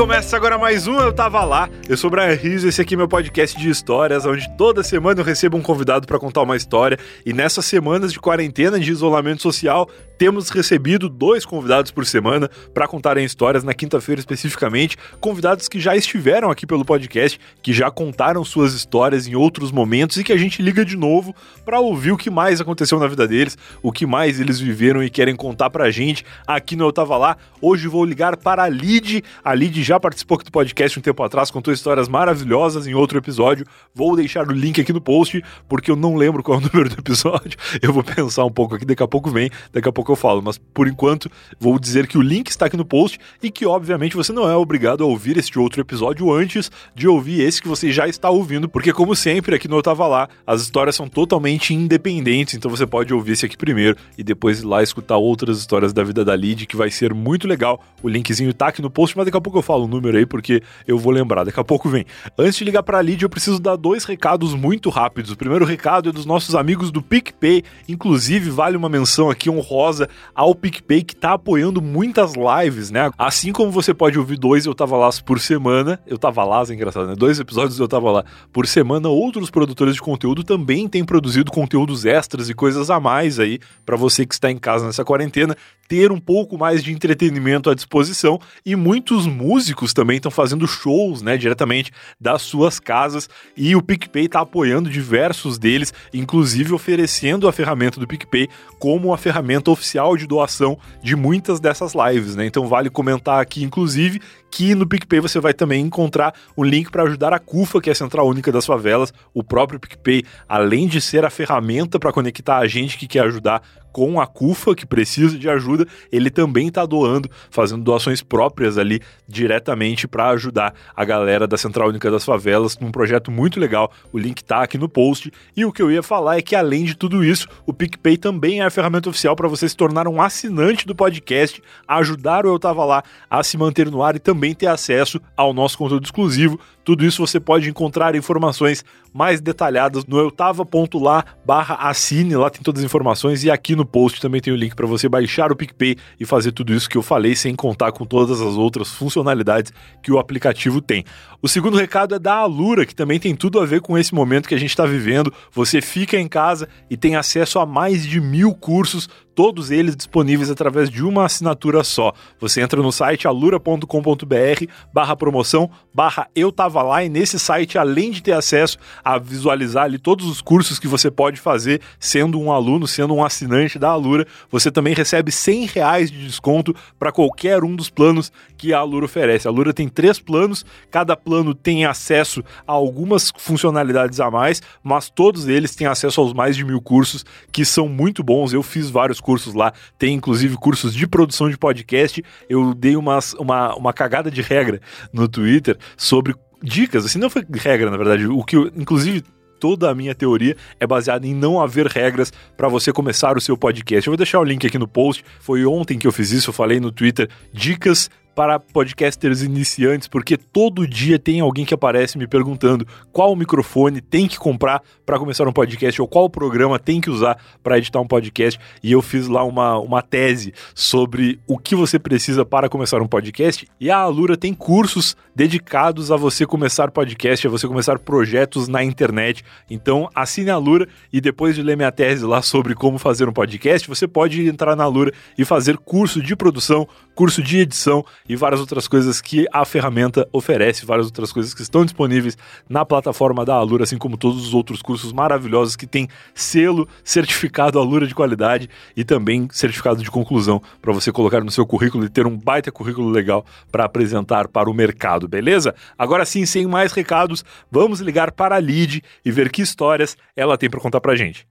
começa agora mais um Eu Tava Lá. Eu sou o Brian Rizzo, esse aqui é meu podcast de histórias, onde toda semana eu recebo um convidado para contar uma história. E nessas semanas de quarentena, de isolamento social, temos recebido dois convidados por semana para contarem histórias, na quinta-feira especificamente. Convidados que já estiveram aqui pelo podcast, que já contaram suas histórias em outros momentos e que a gente liga de novo para ouvir o que mais aconteceu na vida deles, o que mais eles viveram e querem contar pra gente aqui no Eu Tava Lá. Hoje vou ligar para a Lid. A Lid já participou aqui do podcast um tempo atrás, contou histórias maravilhosas em outro episódio. Vou deixar o link aqui no post, porque eu não lembro qual é o número do episódio. Eu vou pensar um pouco aqui, daqui a pouco vem, daqui a pouco eu falo. Mas por enquanto, vou dizer que o link está aqui no post e que, obviamente, você não é obrigado a ouvir este outro episódio antes de ouvir esse que você já está ouvindo, porque, como sempre, aqui no Eu Tava Lá, as histórias são totalmente independentes, então você pode ouvir esse aqui primeiro e depois ir lá escutar outras histórias da vida da Lid, que vai ser muito legal. O linkzinho tá aqui no post, mas daqui a pouco eu falo o número aí, porque eu vou lembrar. Daqui a pouco vem. Antes de ligar pra Lid, eu preciso dar dois recados muito rápidos. O primeiro recado é dos nossos amigos do PicPay. Inclusive, vale uma menção aqui honrosa ao PicPay, que tá apoiando muitas lives, né? Assim como você pode ouvir dois Eu Tava Lá por semana. Eu Tava Lá, é engraçado, né? Dois episódios Eu Tava Lá por semana. Outros produtores de conteúdo também têm produzido conteúdos extras e coisas a mais aí para você que está em casa nessa quarentena ter um pouco mais de entretenimento à disposição e muitos músicos também estão fazendo shows, né, diretamente das suas casas e o PicPay está apoiando diversos deles, inclusive oferecendo a ferramenta do PicPay como a ferramenta oficial de doação de muitas dessas lives, né? Então vale comentar aqui, inclusive, que no PicPay você vai também encontrar um link para ajudar a CUFA, que é a Central Única das Favelas. O próprio PicPay, além de ser a ferramenta para conectar a gente que quer ajudar com a CUFA, que precisa de ajuda, ele também está doando, fazendo doações próprias ali diretamente para ajudar a galera da Central Única das Favelas num projeto muito legal. O link está aqui no post. E o que eu ia falar é que, além de tudo isso, o PicPay também é a ferramenta oficial para você se tornar um assinante do podcast, ajudar o Eu Tava Lá a se manter no ar e também ter acesso ao nosso conteúdo exclusivo. Tudo isso você pode encontrar informações mais detalhadas no eutava.lá barra assine, lá tem todas as informações e aqui no post também tem o link para você baixar o PicPay e fazer tudo isso que eu falei, sem contar com todas as outras funcionalidades que o aplicativo tem. O segundo recado é da Alura, que também tem tudo a ver com esse momento que a gente está vivendo. Você fica em casa e tem acesso a mais de mil cursos todos eles disponíveis através de uma assinatura só. Você entra no site alura.com.br barra promoção barra eu tava lá e nesse site, além de ter acesso a visualizar ali todos os cursos que você pode fazer sendo um aluno, sendo um assinante da Alura, você também recebe 100 reais de desconto para qualquer um dos planos que a Alura oferece. A Alura tem três planos, cada plano tem acesso a algumas funcionalidades a mais, mas todos eles têm acesso aos mais de mil cursos que são muito bons. Eu fiz vários cursos lá, tem inclusive cursos de produção de podcast. Eu dei umas, uma, uma cagada de regra no Twitter sobre dicas, assim, não foi regra, na verdade, o que, eu, inclusive, toda a minha teoria é baseada em não haver regras para você começar o seu podcast. Eu vou deixar o link aqui no post. Foi ontem que eu fiz isso, eu falei no Twitter, dicas para podcasters iniciantes, porque todo dia tem alguém que aparece me perguntando qual microfone tem que comprar para começar um podcast ou qual programa tem que usar para editar um podcast. E eu fiz lá uma, uma tese sobre o que você precisa para começar um podcast. E a Alura tem cursos dedicados a você começar podcast, a você começar projetos na internet. Então assine a Alura e depois de ler minha tese lá sobre como fazer um podcast, você pode entrar na Alura e fazer curso de produção, curso de edição e várias outras coisas que a ferramenta oferece, várias outras coisas que estão disponíveis na plataforma da Alura, assim como todos os outros cursos maravilhosos que tem selo certificado Alura de qualidade e também certificado de conclusão para você colocar no seu currículo e ter um baita currículo legal para apresentar para o mercado, beleza? Agora sim, sem mais recados, vamos ligar para a Lid e ver que histórias ela tem para contar pra gente.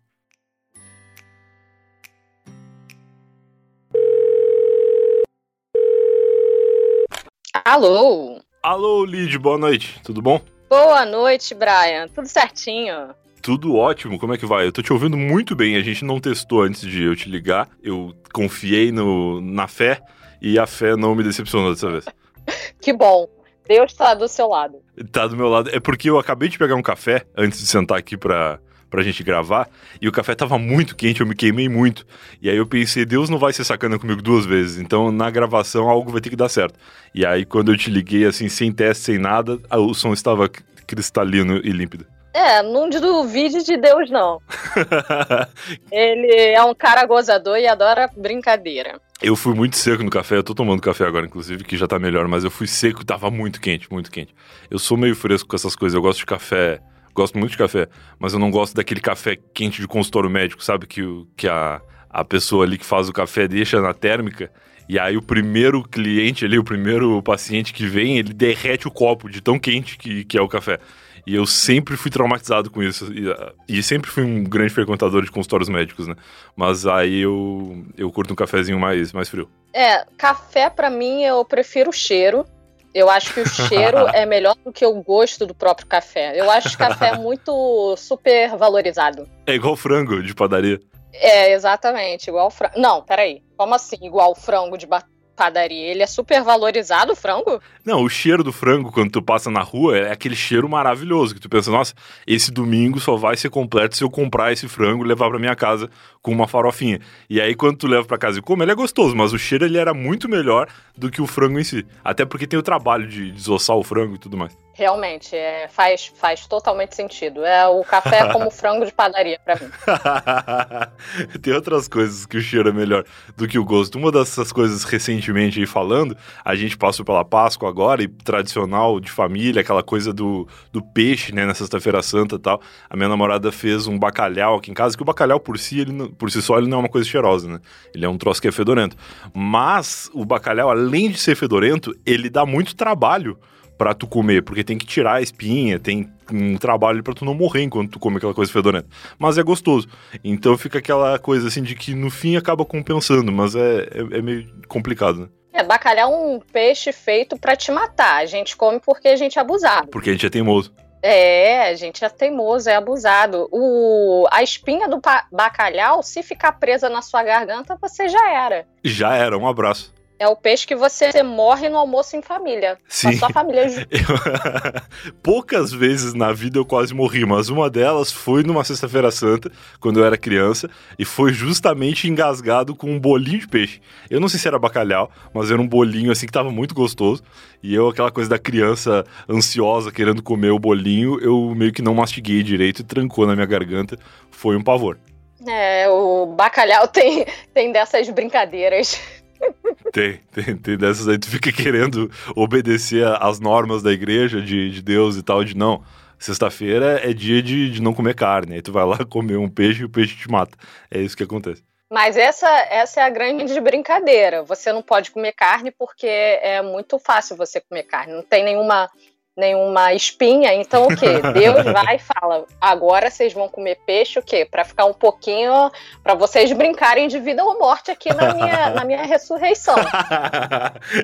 Alô? Alô, Lid, boa noite, tudo bom? Boa noite, Brian. Tudo certinho? Tudo ótimo, como é que vai? Eu tô te ouvindo muito bem, a gente não testou antes de eu te ligar, eu confiei no, na fé e a fé não me decepcionou dessa vez. que bom, Deus tá do seu lado. Tá do meu lado, é porque eu acabei de pegar um café antes de sentar aqui pra, pra gente gravar, e o café tava muito quente, eu me queimei muito. E aí eu pensei, Deus não vai ser sacana comigo duas vezes, então na gravação algo vai ter que dar certo. E aí quando eu te liguei, assim, sem teste, sem nada, o som estava cristalino e límpido. É, não duvide de Deus, não. Ele é um cara gozador e adora brincadeira. Eu fui muito seco no café, eu tô tomando café agora, inclusive, que já tá melhor, mas eu fui seco e tava muito quente, muito quente. Eu sou meio fresco com essas coisas, eu gosto de café, gosto muito de café, mas eu não gosto daquele café quente de consultório médico, sabe? Que, que a, a pessoa ali que faz o café deixa na térmica. E aí o primeiro cliente ali, o primeiro paciente que vem, ele derrete o copo de tão quente que, que é o café. E eu sempre fui traumatizado com isso. E, e, sempre fui um grande frequentador de consultórios médicos, né? Mas aí eu, eu curto um cafezinho mais, mais frio. É, café para mim eu prefiro o cheiro. Eu acho que o cheiro é melhor do que o gosto do próprio café. Eu acho que café é muito super valorizado. É igual frango de padaria. É, exatamente, igual frango. Não, peraí. Como assim, igual frango de padaria, ele é super valorizado o frango? Não, o cheiro do frango quando tu passa na rua é aquele cheiro maravilhoso que tu pensa, nossa, esse domingo só vai ser completo se eu comprar esse frango e levar para minha casa com uma farofinha. E aí quando tu leva para casa e come, ele é gostoso, mas o cheiro ele era muito melhor do que o frango em si. Até porque tem o trabalho de desossar o frango e tudo mais. Realmente, é, faz, faz totalmente sentido. É o café como frango de padaria para mim. Tem outras coisas que o cheiro é melhor do que o gosto. Uma dessas coisas recentemente aí falando, a gente passou pela Páscoa agora e tradicional de família, aquela coisa do, do peixe, né, na sexta-feira santa e tal. A minha namorada fez um bacalhau aqui em casa, que o bacalhau por si, ele, por si só, ele não é uma coisa cheirosa, né? Ele é um troço que é fedorento. Mas o bacalhau, além de ser fedorento, ele dá muito trabalho para tu comer, porque tem que tirar a espinha, tem um trabalho para tu não morrer enquanto tu come aquela coisa fedorenta. Mas é gostoso. Então fica aquela coisa assim de que no fim acaba compensando, mas é, é, é meio complicado, né? É, bacalhau é um peixe feito para te matar. A gente come porque a gente é abusado. Porque a gente é teimoso. É, gente é teimoso, é abusado. O, a espinha do bacalhau, se ficar presa na sua garganta, você já era. Já era, um abraço. É o peixe que você morre no almoço em família. Sim. Com a sua família. eu... Poucas vezes na vida eu quase morri, mas uma delas foi numa Sexta-feira Santa, quando eu era criança, e foi justamente engasgado com um bolinho de peixe. Eu não sei se era bacalhau, mas era um bolinho assim que tava muito gostoso. E eu, aquela coisa da criança ansiosa querendo comer o bolinho, eu meio que não mastiguei direito e trancou na minha garganta. Foi um pavor. É, o bacalhau tem, tem dessas brincadeiras. Tem, tem, tem dessas aí. Tu fica querendo obedecer às normas da igreja, de, de Deus e tal, de não. Sexta-feira é dia de, de não comer carne. Aí tu vai lá comer um peixe e o peixe te mata. É isso que acontece. Mas essa, essa é a grande brincadeira. Você não pode comer carne porque é muito fácil você comer carne. Não tem nenhuma nenhuma espinha, então o quê? Deus vai e fala: agora vocês vão comer peixe, o quê? Para ficar um pouquinho, para vocês brincarem de vida ou morte aqui na minha, na minha ressurreição.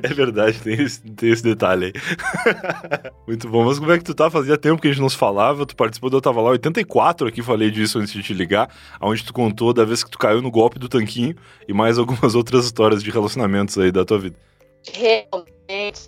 é verdade, tem esse, tem esse detalhe aí. Muito bom, mas como é que tu tá? Fazia tempo que a gente não se falava, tu participou do Eu Tava Lá 84 aqui, falei disso antes de te ligar, onde tu contou da vez que tu caiu no golpe do tanquinho e mais algumas outras histórias de relacionamentos aí da tua vida. Realmente,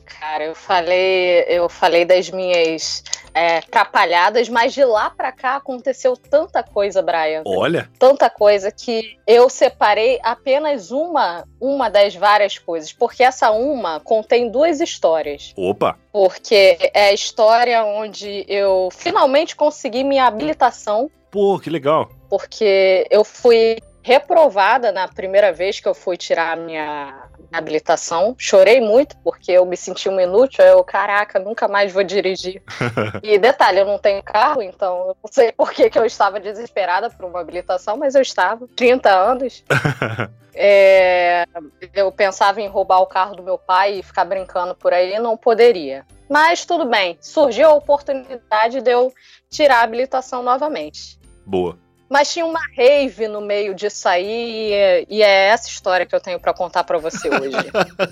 cara, eu falei, eu falei das minhas é, atrapalhadas, mas de lá para cá aconteceu tanta coisa, Brian. Olha, tanta coisa que eu separei apenas uma, uma das várias coisas, porque essa uma contém duas histórias. Opa. Porque é a história onde eu finalmente consegui minha habilitação. Pô, que legal. Porque eu fui reprovada na primeira vez que eu fui tirar a minha habilitação. Chorei muito porque eu me senti um inútil. Eu, caraca, nunca mais vou dirigir. e detalhe, eu não tenho carro, então eu não sei por que, que eu estava desesperada por uma habilitação, mas eu estava. 30 anos. é, eu pensava em roubar o carro do meu pai e ficar brincando por aí, não poderia. Mas tudo bem, surgiu a oportunidade de eu tirar a habilitação novamente. Boa. Mas tinha uma rave no meio disso aí, e é essa história que eu tenho para contar para você hoje.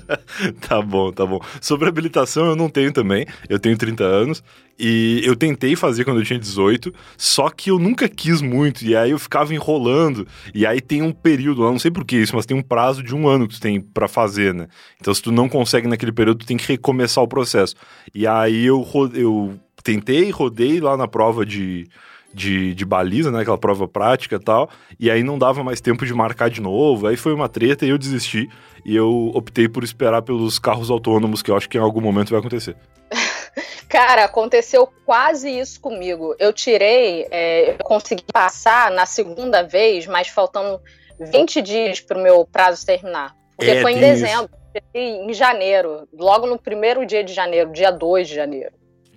tá bom, tá bom. Sobre habilitação eu não tenho também, eu tenho 30 anos, e eu tentei fazer quando eu tinha 18, só que eu nunca quis muito, e aí eu ficava enrolando, e aí tem um período, eu não sei por que isso, mas tem um prazo de um ano que tu tem para fazer, né? Então se tu não consegue naquele período, tu tem que recomeçar o processo. E aí eu, eu tentei, rodei lá na prova de de, de baliza, né? Aquela prova prática e tal. E aí não dava mais tempo de marcar de novo. Aí foi uma treta e eu desisti. E eu optei por esperar pelos carros autônomos, que eu acho que em algum momento vai acontecer. Cara, aconteceu quase isso comigo. Eu tirei, é, eu consegui passar na segunda vez, mas faltando 20 dias para o meu prazo terminar. Porque é, foi em dezembro, em janeiro, logo no primeiro dia de janeiro, dia 2 de janeiro.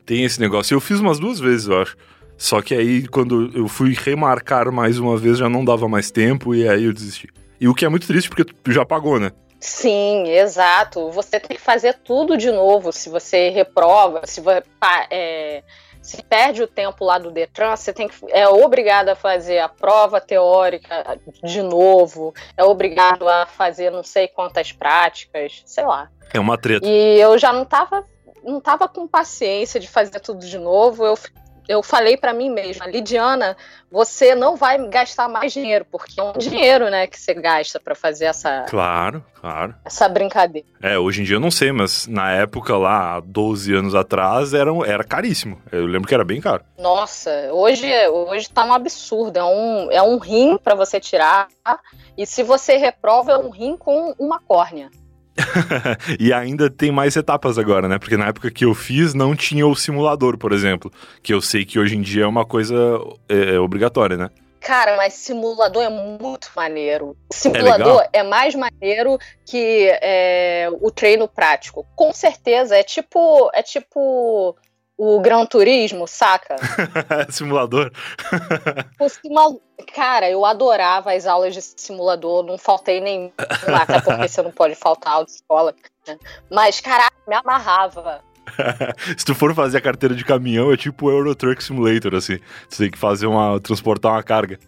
Tem esse negócio. Eu fiz umas duas vezes, eu acho. Só que aí, quando eu fui remarcar mais uma vez, já não dava mais tempo e aí eu desisti. E o que é muito triste, porque tu já pagou, né? Sim, exato. Você tem que fazer tudo de novo. Se você reprova, se você é, se perde o tempo lá do Detran, você tem que, é obrigado a fazer a prova teórica de novo, é obrigado a fazer não sei quantas práticas, sei lá. É uma treta. E eu já não tava, não tava com paciência de fazer tudo de novo. Eu eu falei para mim mesma, Lidiana, você não vai gastar mais dinheiro, porque é um dinheiro, né, que você gasta para fazer essa. Claro, claro. Essa brincadeira. É, hoje em dia eu não sei, mas na época lá, 12 anos atrás, era, era caríssimo. Eu lembro que era bem caro. Nossa, hoje, hoje tá um absurdo. É um, é um rim para você tirar. E se você reprova, é um rim com uma córnea. e ainda tem mais etapas agora, né? Porque na época que eu fiz não tinha o simulador, por exemplo. Que eu sei que hoje em dia é uma coisa é, é obrigatória, né? Cara, mas simulador é muito maneiro. Simulador é, é mais maneiro que é, o treino prático. Com certeza. É tipo. É tipo o Gran Turismo, saca? simulador. o simula... Cara, eu adorava as aulas de simulador, não faltei nenhuma, até porque você não pode faltar aula de escola. Né? Mas, caraca, me amarrava. Se tu for fazer a carteira de caminhão, é tipo o Euro Truck Simulator, assim. Você tem que fazer uma. transportar uma carga.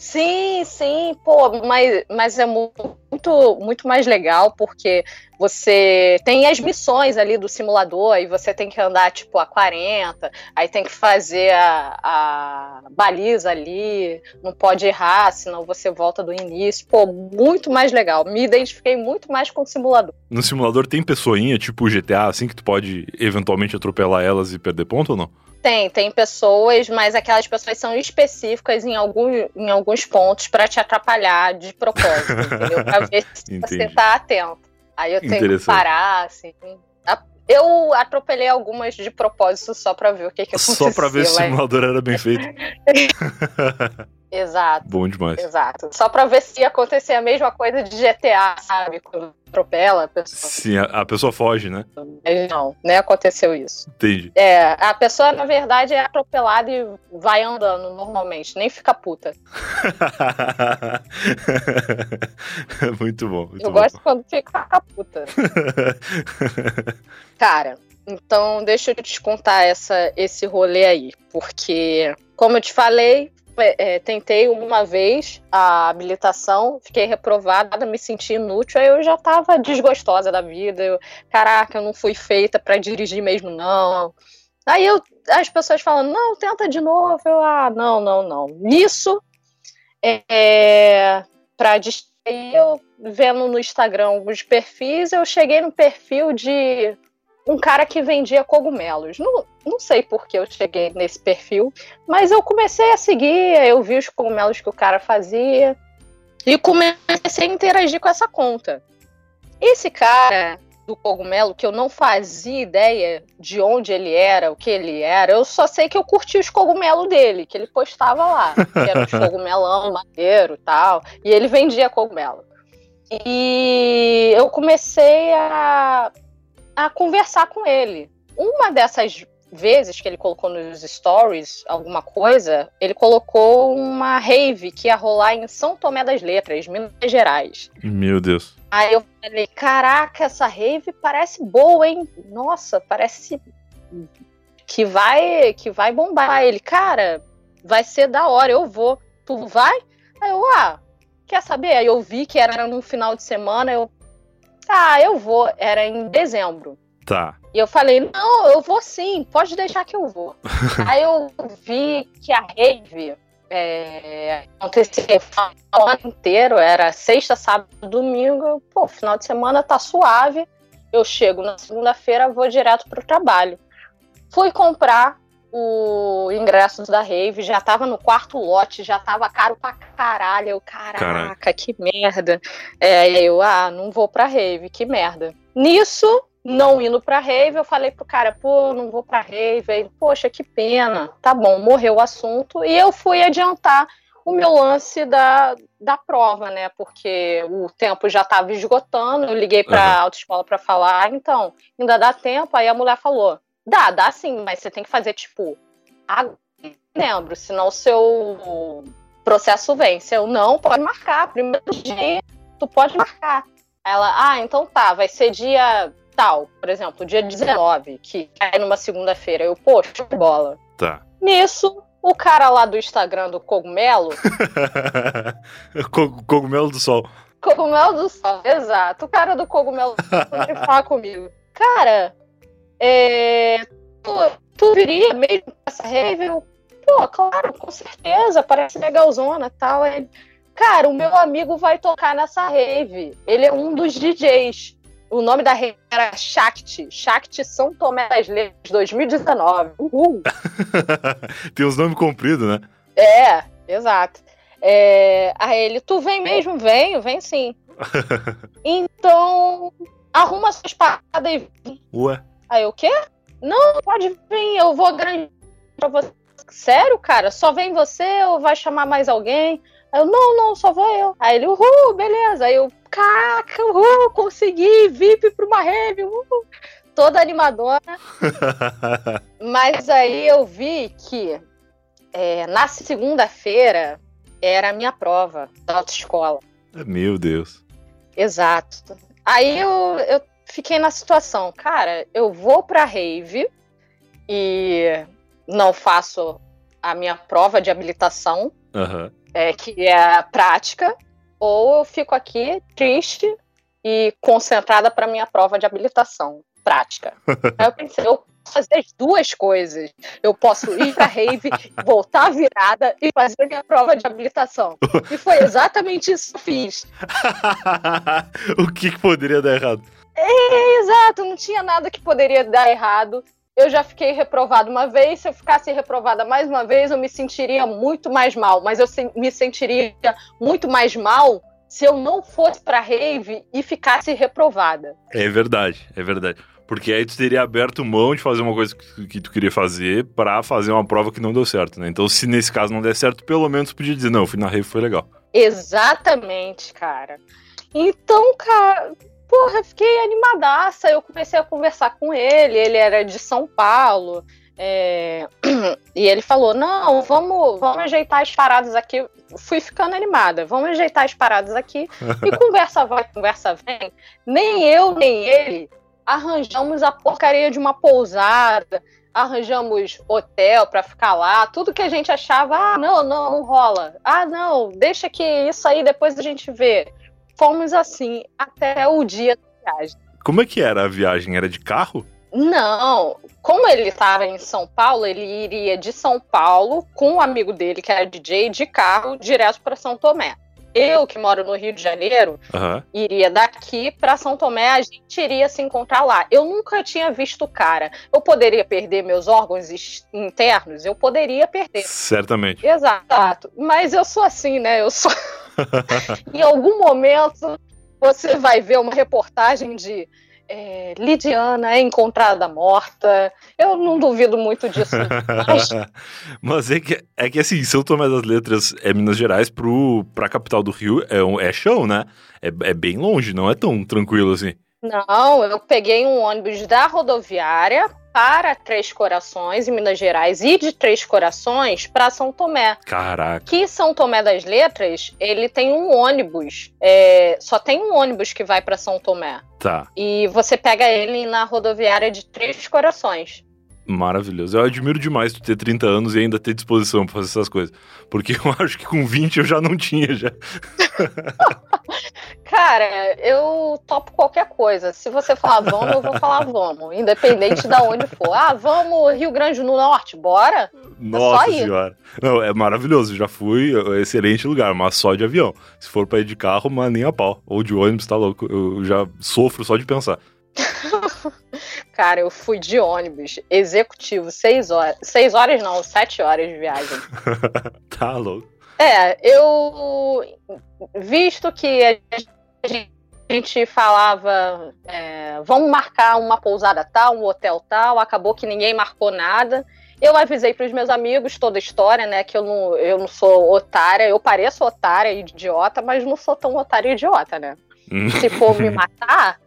Sim, sim, pô, mas, mas é muito, muito mais legal porque você tem as missões ali do simulador e você tem que andar tipo a 40, aí tem que fazer a, a baliza ali, não pode errar, senão você volta do início. Pô, muito mais legal. Me identifiquei muito mais com o simulador. No simulador tem pessoinha, tipo GTA, assim, que tu pode eventualmente atropelar elas e perder ponto ou não? Tem, tem pessoas, mas aquelas pessoas são específicas em, algum, em alguns pontos para te atrapalhar de propósito, entendeu? Pra ver se você tá atento. Aí eu tenho que parar, assim. Eu atropelei algumas de propósito só pra ver o que, que acontecia. Só pra ver se o simulador era bem feito. Exato. Bom demais. Exato. Só pra ver se ia acontecer a mesma coisa de GTA, sabe? Quando atropela a pessoa. Sim, a, a pessoa foge, né? Mas não, nem aconteceu isso. Entendi. É, a pessoa, na verdade, é atropelada e vai andando normalmente, nem fica puta. muito bom. Muito Eu bom. gosto quando fica puta. Cara, então deixa eu te contar essa, esse rolê aí, porque, como eu te falei, é, tentei uma vez a habilitação, fiquei reprovada, me senti inútil, aí eu já tava desgostosa da vida. Eu, caraca, eu não fui feita para dirigir mesmo, não. Aí eu, as pessoas falando, não, tenta de novo. Eu, ah, não, não, não. Nisso, é, para distrair, eu vendo no Instagram alguns perfis, eu cheguei no perfil de um cara que vendia cogumelos. Não, não sei por que eu cheguei nesse perfil, mas eu comecei a seguir, eu vi os cogumelos que o cara fazia e comecei a interagir com essa conta. Esse cara do cogumelo, que eu não fazia ideia de onde ele era, o que ele era, eu só sei que eu curti os cogumelos dele, que ele postava lá, que era um cogumelão maneiro tal, e ele vendia cogumelo. E eu comecei a a conversar com ele. Uma dessas vezes que ele colocou nos stories alguma coisa, ele colocou uma rave que ia rolar em São Tomé das Letras, Minas Gerais. Meu Deus. Aí eu falei, caraca, essa rave parece boa, hein? Nossa, parece que vai que vai bombar. Ele, cara, vai ser da hora, eu vou. Tu vai? Aí eu, ah, quer saber? Aí eu vi que era no final de semana, eu ah, eu vou. Era em dezembro. Tá. E eu falei, não, eu vou sim, pode deixar que eu vou. Aí eu vi que a rave é, acontecia o ano inteiro, era sexta, sábado, domingo. Pô, final de semana tá suave. Eu chego na segunda-feira, vou direto pro trabalho. Fui comprar o ingresso da rave, já tava no quarto lote, já tava caro pra caralho. Eu, caraca, Caraca. que merda. É, eu, ah, não vou pra rave, que merda. Nisso, não indo pra rave, eu falei pro cara, pô, não vou pra rave. Ele, poxa, que pena. Tá bom, morreu o assunto. E eu fui adiantar o meu lance da, da prova, né? Porque o tempo já estava esgotando. Eu liguei para a uhum. autoescola para falar, então, ainda dá tempo. Aí a mulher falou: dá, dá sim, mas você tem que fazer tipo. lembro, senão o seu processo vence. Eu não, pode marcar. Primeiro dia, tu pode marcar. Ela, ah, então tá, vai ser dia tal, por exemplo, dia 19, que é numa segunda-feira. Eu, poxa, bola. Tá. Nisso, o cara lá do Instagram do Cogumelo. cogumelo do Sol. Cogumelo do Sol, exato. O cara do Cogumelo do Sol falar comigo. Cara, é, tu, tu viria mesmo essa rave? Eu, Pô, claro, com certeza, parece legalzona e tal. Ele, cara, o meu amigo vai tocar nessa rave. Ele é um dos DJs. O nome da rede era Shakti. Shakti São Tomé das Letras 2019. Uhul. Tem uns nomes compridos, né? É, exato. É, aí ele, tu vem mesmo? Venho, vem sim. então, arruma suas paradas e vem. Ué? Aí o quê? Não, pode vir, eu vou garantir pra você. Sério, cara? Só vem você ou vai chamar mais alguém? Aí eu, não, não, só vou eu. Aí ele, uhul, beleza. Aí eu, caraca, uhul, consegui, VIP pra uma rave, uhul. Toda animadona. Mas aí eu vi que é, na segunda-feira era a minha prova da autoescola. Meu Deus. Exato. Aí eu, eu fiquei na situação, cara, eu vou pra rave e não faço a minha prova de habilitação. Uhum é, que é a prática, ou eu fico aqui triste e concentrada para minha prova de habilitação prática. Aí eu pensei, eu posso fazer as duas coisas. Eu posso ir para rave, voltar virada e fazer minha prova de habilitação. E foi exatamente isso que eu fiz. o que, que poderia dar errado? É, exato, não tinha nada que poderia dar errado eu já fiquei reprovada uma vez, se eu ficasse reprovada mais uma vez, eu me sentiria muito mais mal. Mas eu me sentiria muito mais mal se eu não fosse pra rave e ficasse reprovada. É verdade, é verdade. Porque aí tu teria aberto mão de fazer uma coisa que, que tu queria fazer para fazer uma prova que não deu certo, né? Então, se nesse caso não der certo, pelo menos podia dizer, não, eu fui na rave, foi legal. Exatamente, cara. Então, cara, porra, fiquei animadaça. Eu comecei a conversar com ele, ele era de São Paulo. É... E ele falou: Não, vamos, vamos ajeitar as paradas aqui. Fui ficando animada, vamos ajeitar as paradas aqui. E conversa vai, conversa vem. Nem eu, nem ele arranjamos a porcaria de uma pousada, arranjamos hotel para ficar lá. Tudo que a gente achava, ah, não, não, não rola. Ah, não, deixa que isso aí depois a gente vê fomos assim até o dia da viagem. Como é que era a viagem? Era de carro? Não, como ele estava em São Paulo, ele iria de São Paulo com um amigo dele, que era DJ, de carro, direto para São Tomé. Eu, que moro no Rio de Janeiro, uhum. iria daqui para São Tomé, a gente iria se encontrar lá. Eu nunca tinha visto o cara. Eu poderia perder meus órgãos internos? Eu poderia perder. Certamente. Exato. Mas eu sou assim, né? Eu sou. em algum momento você vai ver uma reportagem de é, Lidiana é encontrada morta. Eu não duvido muito disso. Mas, mas é, que, é que assim, São Tomé das Letras é Minas Gerais pro, pra capital do Rio é, um, é chão, né? É, é bem longe, não é tão tranquilo assim. Não, eu peguei um ônibus da rodoviária para Três Corações, em Minas Gerais, e de Três Corações para São Tomé. Caraca. Que São Tomé das Letras, ele tem um ônibus. É, só tem um ônibus que vai para São Tomé. Tá. E você pega ele na rodoviária de Três Corações. Maravilhoso. Eu admiro demais tu ter 30 anos e ainda ter disposição para fazer essas coisas. Porque eu acho que com 20 eu já não tinha já. Cara, eu topo qualquer coisa. Se você falar vamos, eu vou falar vamos. Independente de onde for. Ah, vamos Rio Grande do Norte, bora? É Nossa é senhora. Não, é maravilhoso. Já fui, é excelente lugar, mas só de avião. Se for pra ir de carro, mas nem a pau. Ou de ônibus, tá louco. Eu já sofro só de pensar. Cara, eu fui de ônibus, executivo, seis horas. Seis horas não, sete horas de viagem. tá louco. É, eu. Visto que a gente falava, é, vamos marcar uma pousada tal, um hotel tal, acabou que ninguém marcou nada. Eu avisei para os meus amigos toda a história, né? Que eu não, eu não sou otária, eu pareço otária e idiota, mas não sou tão otária e idiota, né? Hum. Se for me matar,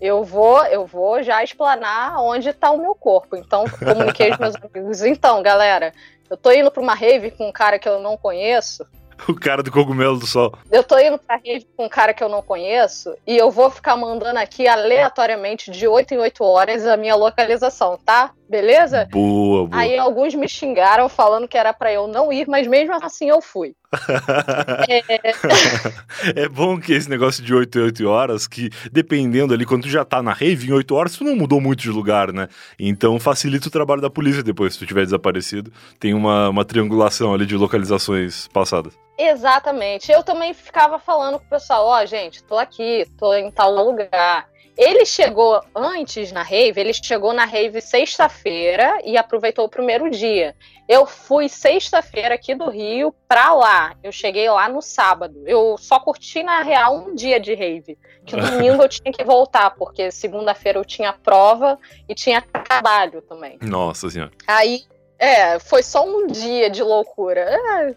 eu vou, eu vou já explanar onde está o meu corpo. Então, comuniquei aos meus amigos. Então, galera, eu tô indo para uma rave com um cara que eu não conheço. O cara do cogumelo do sol. Eu tô indo pra rede com um cara que eu não conheço e eu vou ficar mandando aqui aleatoriamente de 8 em 8 horas a minha localização, tá? Beleza? Boa, boa. Aí alguns me xingaram falando que era para eu não ir, mas mesmo assim eu fui. é... bom que esse negócio de 8 em 8 horas, que dependendo ali, quando tu já tá na rave, em 8 horas tu não mudou muito de lugar, né? Então facilita o trabalho da polícia depois, se tu tiver desaparecido. Tem uma, uma triangulação ali de localizações passadas. Exatamente. Eu também ficava falando com o pessoal, ó, oh, gente, tô aqui, tô em tal lugar. Ele chegou antes na rave, ele chegou na rave sexta-feira e aproveitou o primeiro dia. Eu fui sexta-feira aqui do Rio pra lá. Eu cheguei lá no sábado. Eu só curti na real um dia de rave. Que domingo eu tinha que voltar, porque segunda-feira eu tinha prova e tinha trabalho também. Nossa senhora. Aí é, foi só um dia de loucura. É,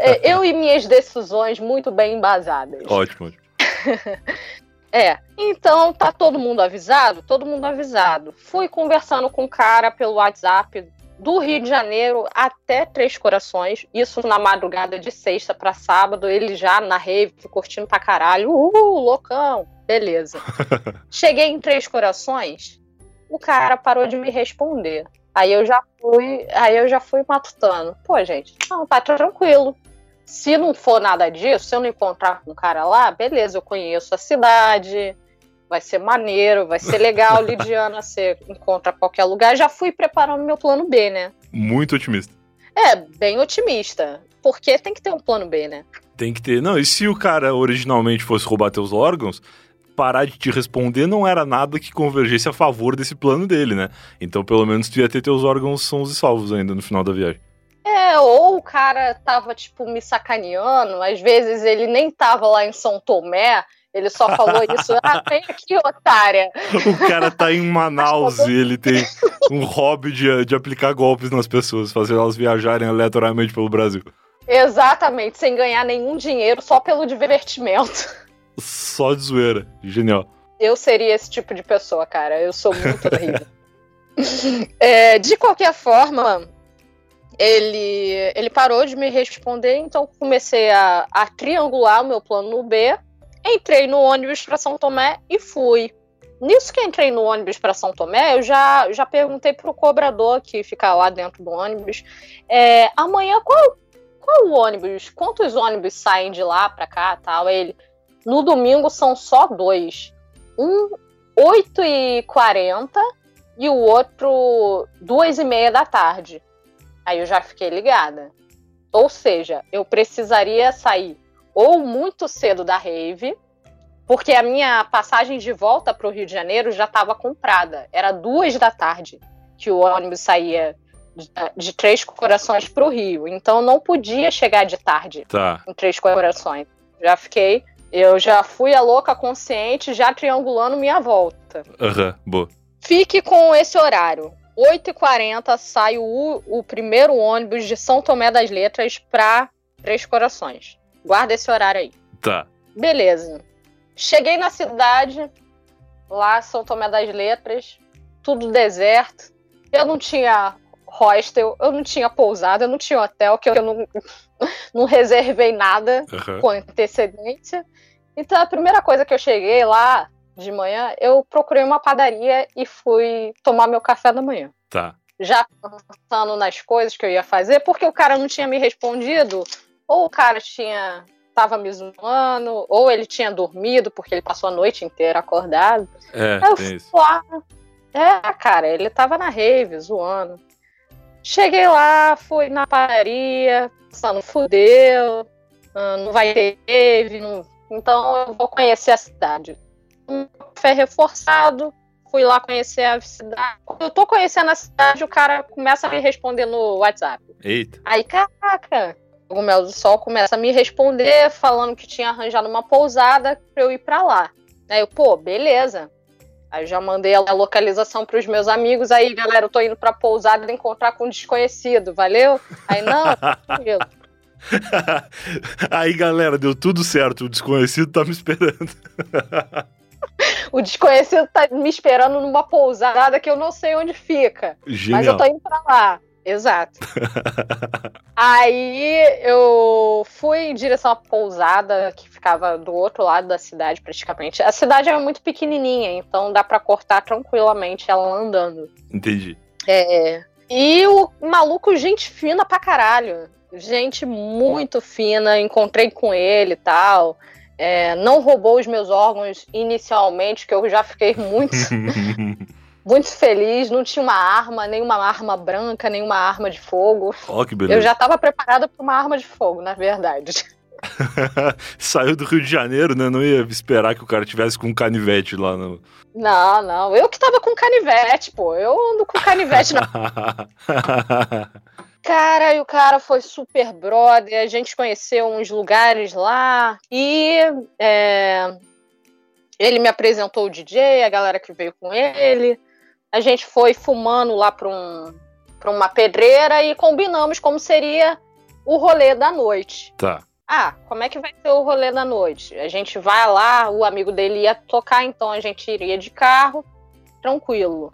é, eu e minhas decisões muito bem embasadas. Ótimo. é, então tá todo mundo avisado? Todo mundo avisado. Fui conversando com o cara pelo WhatsApp do Rio de Janeiro até Três Corações, isso na madrugada de sexta para sábado, ele já na rave, curtindo pra caralho, uhul, loucão, beleza. Cheguei em Três Corações, o cara parou de me responder. Aí eu já fui, aí eu já fui matutando. Pô, gente, não, tá tranquilo. Se não for nada disso, se eu não encontrar com um cara lá, beleza, eu conheço a cidade, vai ser maneiro, vai ser legal, Lidiana, você encontra qualquer lugar. Já fui preparando meu plano B, né? Muito otimista. É, bem otimista. Porque tem que ter um plano B, né? Tem que ter. Não, e se o cara originalmente fosse roubar teus órgãos, parar de te responder não era nada que convergesse a favor desse plano dele, né? Então, pelo menos, tu ia ter teus órgãos sãos e salvos ainda no final da viagem. É, ou o cara tava, tipo, me sacaneando, às vezes ele nem tava lá em São Tomé, ele só falou isso, ah, vem aqui, otária. O cara tá em Manaus e ele tem um hobby de, de aplicar golpes nas pessoas, fazer elas viajarem aleatoriamente pelo Brasil. Exatamente, sem ganhar nenhum dinheiro, só pelo divertimento só de zoeira. Genial. Eu seria esse tipo de pessoa, cara. Eu sou muito terrível. é, de qualquer forma, ele, ele parou de me responder, então comecei a, a triangular o meu plano no B. Entrei no ônibus para São Tomé e fui. Nisso que entrei no ônibus para São Tomé, eu já, já perguntei pro cobrador que fica lá dentro do ônibus: é, amanhã qual, qual o ônibus? Quantos ônibus saem de lá para cá tal? Ele, no domingo são só dois. Um 8 e 40 o outro 2 e meia da tarde. Aí eu já fiquei ligada. Ou seja, eu precisaria sair ou muito cedo da rave, porque a minha passagem de volta para o Rio de Janeiro já estava comprada. Era duas da tarde que o ônibus saía de, Três Corações para o Rio. Então não podia chegar de tarde tá. em Três Corações. Já fiquei eu já fui a louca consciente, já triangulando minha volta. Aham, uhum, boa. Fique com esse horário. 8h40 sai o, o primeiro ônibus de São Tomé das Letras para Três Corações. Guarda esse horário aí. Tá. Beleza. Cheguei na cidade, lá São Tomé das Letras, tudo deserto. Eu não tinha hostel, eu não tinha pousada, eu não tinha hotel, que eu não, não reservei nada uhum. com antecedência. Então a primeira coisa que eu cheguei lá de manhã, eu procurei uma padaria e fui tomar meu café da manhã. Tá. Já pensando nas coisas que eu ia fazer, porque o cara não tinha me respondido, ou o cara tinha tava me zoando, ou ele tinha dormido porque ele passou a noite inteira acordado. É, Aí eu fui lá. É, cara, ele tava na rave, zoando. Cheguei lá, fui na padaria, pensando, fudeu, ah, não vai ter rave, não então eu vou conhecer a cidade. Um café reforçado, fui lá conhecer a cidade. Quando eu tô conhecendo a cidade, o cara começa a me responder no WhatsApp. Eita. Aí, caraca, o Mel do Sol começa a me responder falando que tinha arranjado uma pousada pra eu ir pra lá. Aí eu, pô, beleza. Aí eu já mandei a localização pros meus amigos. Aí, galera, eu tô indo pra pousada encontrar com um desconhecido, valeu? Aí, não, tranquilo. Aí, galera, deu tudo certo. O desconhecido tá me esperando. o desconhecido tá me esperando numa pousada que eu não sei onde fica. Genial. Mas eu tô indo pra lá. Exato. Aí eu fui em direção à pousada que ficava do outro lado da cidade, praticamente. A cidade é muito pequenininha, então dá para cortar tranquilamente ela andando. Entendi. É. E o maluco, gente fina pra caralho. Gente muito fina, encontrei com ele e tal. É, não roubou os meus órgãos inicialmente, que eu já fiquei muito. muito feliz, não tinha uma arma, nenhuma arma branca, nenhuma arma de fogo. Ó, que beleza. Eu já estava preparada para uma arma de fogo, na verdade. Saiu do Rio de Janeiro, né? Não ia esperar que o cara tivesse com um canivete lá no. Não, não. Eu que tava com canivete, pô. Eu ando com canivete na. Cara, e o cara foi super brother. A gente conheceu uns lugares lá. E é, ele me apresentou o DJ, a galera que veio com ele. A gente foi fumando lá para um, pra uma pedreira e combinamos como seria o rolê da noite. Tá. Ah, como é que vai ser o rolê da noite? A gente vai lá, o amigo dele ia tocar, então a gente iria de carro, tranquilo.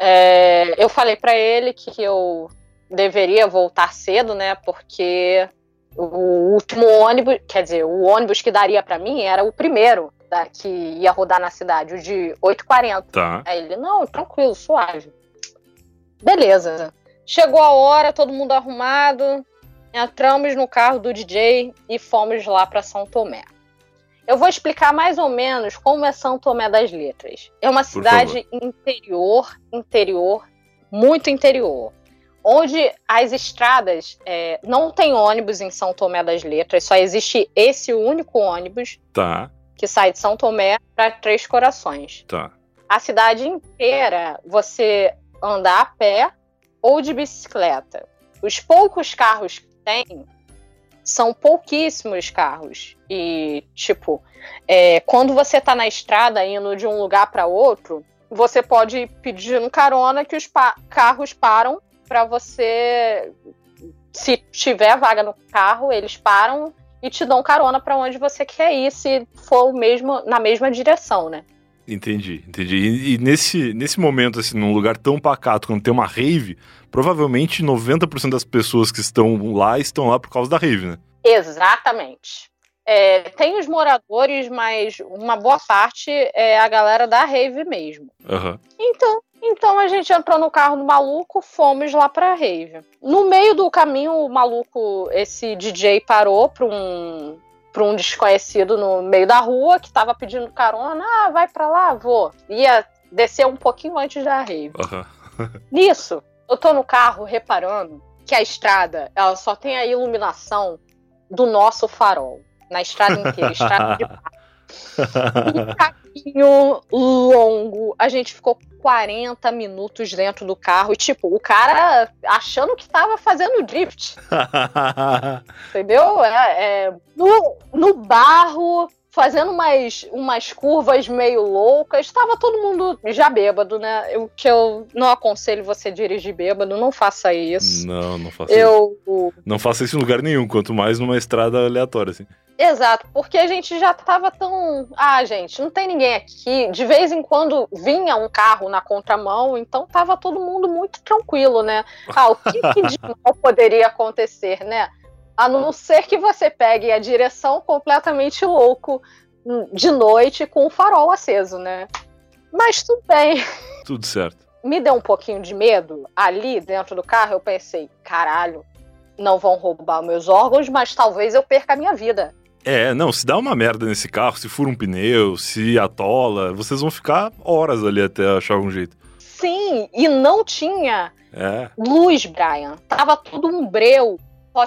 É, eu falei para ele que eu deveria voltar cedo, né? Porque o último ônibus, quer dizer, o ônibus que daria para mim era o primeiro da, que ia rodar na cidade, o de 8h40. Tá. Aí ele, não, tranquilo, suave. Beleza. Chegou a hora, todo mundo arrumado. Entramos no carro do DJ e fomos lá para São Tomé. Eu vou explicar mais ou menos como é São Tomé das Letras. É uma cidade interior, interior, muito interior onde as estradas é, não tem ônibus em São Tomé das Letras, só existe esse único ônibus tá. que sai de São Tomé para Três Corações. Tá. A cidade inteira você anda a pé ou de bicicleta. Os poucos carros que tem são pouquíssimos carros. E, tipo, é, quando você tá na estrada indo de um lugar para outro, você pode pedir um carona que os pa carros param para você, se tiver vaga no carro, eles param e te dão carona para onde você quer ir, se for o mesmo, na mesma direção, né? Entendi, entendi. E, e, nesse, nesse momento, assim, num lugar tão pacato, quando tem uma rave, provavelmente 90% das pessoas que estão lá estão lá por causa da rave, né? Exatamente. É, tem os moradores, mas uma boa parte é a galera da rave mesmo. Uhum. Então, então a gente entrou no carro do maluco, fomos lá pra rave. No meio do caminho, o maluco, esse DJ parou pra um, pra um desconhecido no meio da rua que tava pedindo carona. Ah, vai pra lá, vou. Ia descer um pouquinho antes da rave. Uhum. Nisso, eu tô no carro reparando que a estrada ela só tem a iluminação do nosso farol. Na estrada inteira, estrada de caminho longo. A gente ficou 40 minutos dentro do carro e, tipo, o cara achando que tava fazendo drift. Entendeu? É, é, no, no barro, fazendo umas, umas curvas meio loucas. Estava todo mundo já bêbado, né? O que eu não aconselho você dirigir bêbado, não faça isso. Não, não faça eu... isso. Não faça isso em lugar nenhum, quanto mais numa estrada aleatória, assim. Exato, porque a gente já tava tão. Ah, gente, não tem ninguém aqui. De vez em quando vinha um carro na contramão, então tava todo mundo muito tranquilo, né? Ah, o que, que de mal poderia acontecer, né? A não ser que você pegue a direção completamente louco hum, de noite com o farol aceso, né? Mas tudo bem. Tudo certo. Me deu um pouquinho de medo ali dentro do carro. Eu pensei, caralho, não vão roubar meus órgãos, mas talvez eu perca a minha vida. É, não, se dá uma merda nesse carro, se fura um pneu, se atola, vocês vão ficar horas ali até achar algum jeito. Sim, e não tinha é. luz, Brian. Tava tudo um breu. Só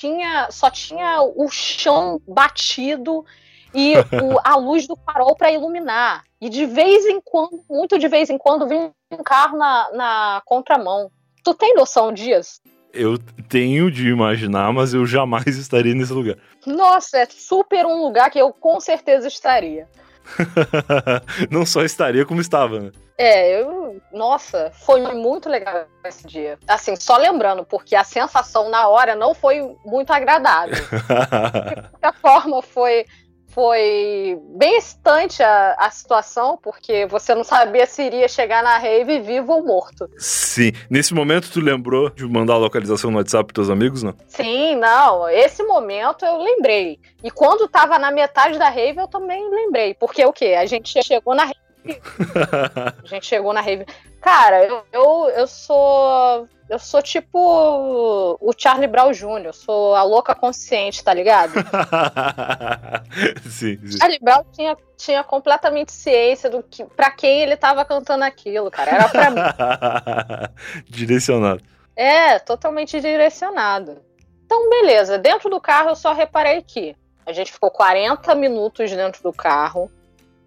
tinha, só tinha o chão batido e o, a luz do farol para iluminar. E de vez em quando, muito de vez em quando, vem um carro na, na contramão. Tu tem noção disso? Eu tenho de imaginar, mas eu jamais estaria nesse lugar. Nossa, é super um lugar que eu com certeza estaria. Não só estaria como estava, né? É, eu. Nossa, foi muito legal esse dia. Assim, só lembrando, porque a sensação na hora não foi muito agradável. de qualquer forma, foi foi bem excitante a, a situação, porque você não sabia se iria chegar na rave vivo ou morto. Sim. Nesse momento, tu lembrou de mandar a localização no WhatsApp pros teus amigos, não? Sim, não. Esse momento eu lembrei. E quando tava na metade da rave, eu também lembrei. Porque o quê? A gente chegou na rave. a gente chegou na rave. Cara, eu, eu, eu sou eu sou tipo o Charlie Brown Jr., sou a louca consciente, tá ligado? sim, sim. Charlie Brown tinha, tinha completamente ciência do que para quem ele tava cantando aquilo, cara. Era pra mim. direcionado. É, totalmente direcionado. Então, beleza. Dentro do carro eu só reparei que a gente ficou 40 minutos dentro do carro,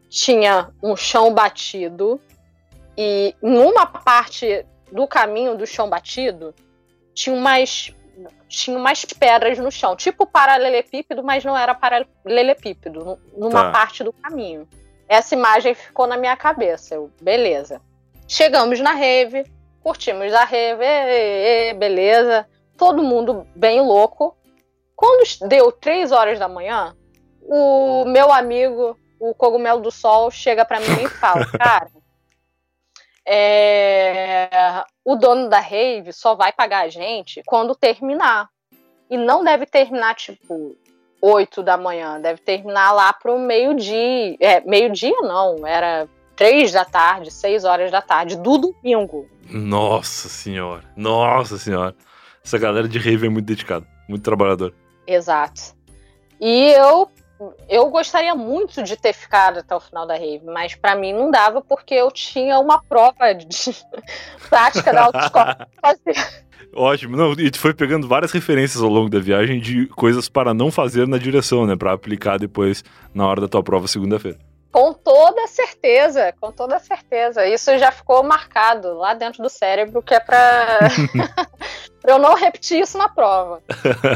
tinha um chão batido e numa parte do caminho do chão batido, tinha umas, tinha umas pedras no chão, tipo paralelepípedo, mas não era paralelepípedo, numa tá. parte do caminho. Essa imagem ficou na minha cabeça. Eu, beleza. Chegamos na rave, curtimos a rave, e, e, beleza. Todo mundo bem louco. Quando deu três horas da manhã, o meu amigo, o cogumelo do sol, chega para mim e fala: Cara, é, o dono da rave só vai pagar a gente quando terminar. E não deve terminar, tipo, 8 da manhã. Deve terminar lá pro meio-dia. É, meio-dia não, era 3 da tarde, 6 horas da tarde, do domingo. Nossa senhora, nossa senhora. Essa galera de rave é muito dedicada, muito trabalhador. Exato. E eu eu gostaria muito de ter ficado até o final da rave, mas para mim não dava porque eu tinha uma prova de prática da autoescola fazer. Ótimo, não, e tu foi pegando várias referências ao longo da viagem de coisas para não fazer na direção, né, para aplicar depois na hora da tua prova segunda-feira. Com toda certeza, com toda certeza. Isso já ficou marcado lá dentro do cérebro, que é para eu não repetir isso na prova.